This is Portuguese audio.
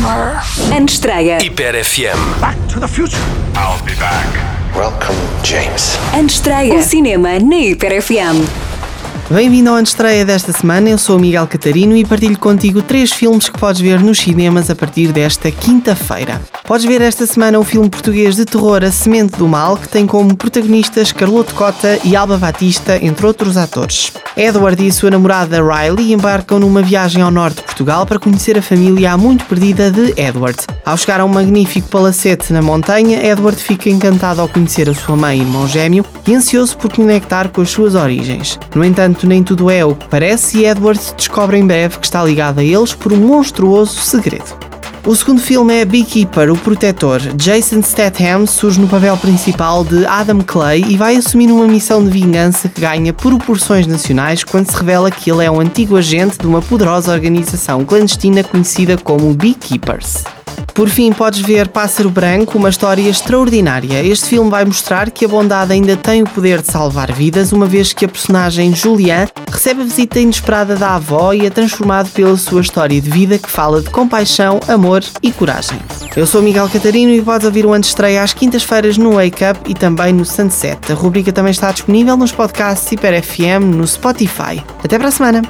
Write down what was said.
Summer. Antestreia. Hiper FM. Back to the future. I'll be back. Welcome, James. Antestreia. O cinema na Hiper FM. Bem-vindo à estreia desta semana, eu sou o Miguel Catarino e partilho contigo três filmes que podes ver nos cinemas a partir desta quinta-feira. Podes ver esta semana o filme português de terror A Semente do Mal, que tem como protagonistas Carloto Cota e Alba Batista, entre outros atores. Edward e sua namorada Riley embarcam numa viagem ao norte de Portugal para conhecer a família há muito perdida de Edward. Ao chegar a um magnífico palacete na montanha, Edward fica encantado ao conhecer a sua mãe e irmão gêmeo e ansioso por conectar com as suas origens. No entanto, nem tudo é o que parece e Edward descobre em breve que está ligado a eles por um monstruoso segredo. O segundo filme é Beekeeper, o Protetor. Jason Statham surge no papel principal de Adam Clay e vai assumir uma missão de vingança que ganha proporções nacionais quando se revela que ele é um antigo agente de uma poderosa organização clandestina conhecida como Beekeepers. Por fim, podes ver Pássaro Branco, uma história extraordinária. Este filme vai mostrar que a bondade ainda tem o poder de salvar vidas, uma vez que a personagem Julian recebe a visita inesperada da avó e é transformado pela sua história de vida que fala de compaixão, amor e coragem. Eu sou Miguel Catarino e podes ouvir o Antestreia às quintas-feiras no Wake Up e também no Sunset. A rubrica também está disponível nos podcasts Hiper FM no Spotify. Até para a semana!